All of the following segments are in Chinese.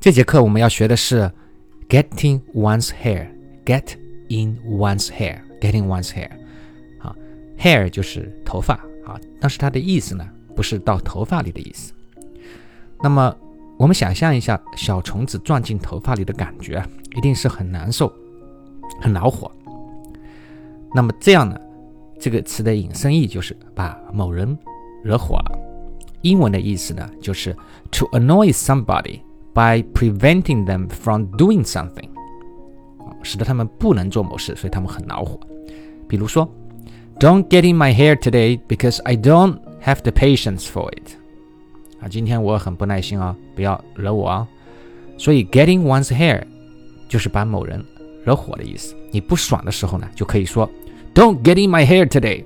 这节课我们要学的是 getting one's hair，get in one's hair，getting one's hair。啊，hair 就是头发啊，但是它的意思呢，不是到头发里的意思。那么我们想象一下，小虫子钻进头发里的感觉，一定是很难受，很恼火。那么这样呢，这个词的引申义就是把某人惹火了。英文的意思呢，就是 to annoy somebody。by preventing them from doing something，使得他们不能做某事，所以他们很恼火。比如说，Don't get in my hair today because I don't have the patience for it。啊，今天我很不耐心啊，不要惹我啊。所以，getting one's hair 就是把某人惹火的意思。你不爽的时候呢，就可以说 Don't get in my hair today。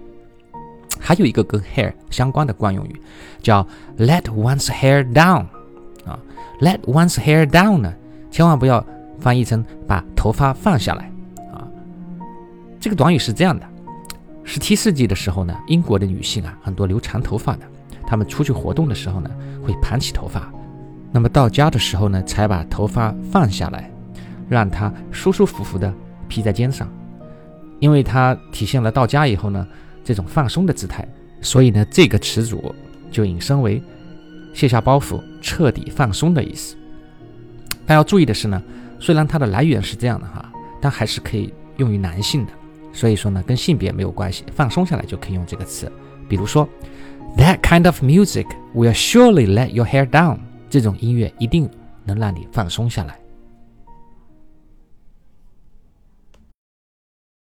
还有一个跟 hair 相关的惯用语，叫 Let one's hair down。 Let one's hair down 呢，千万不要翻译成把头发放下来啊。这个短语是这样的：十七世纪的时候呢，英国的女性啊，很多留长头发的，她们出去活动的时候呢，会盘起头发，那么到家的时候呢，才把头发放下来，让它舒舒服服的披在肩上，因为它体现了到家以后呢，这种放松的姿态，所以呢，这个词组就引申为。卸下包袱，彻底放松的意思。但要注意的是呢，虽然它的来源是这样的哈，但还是可以用于男性的。所以说呢，跟性别没有关系，放松下来就可以用这个词。比如说，That kind of music will surely let your hair down。这种音乐一定能让你放松下来。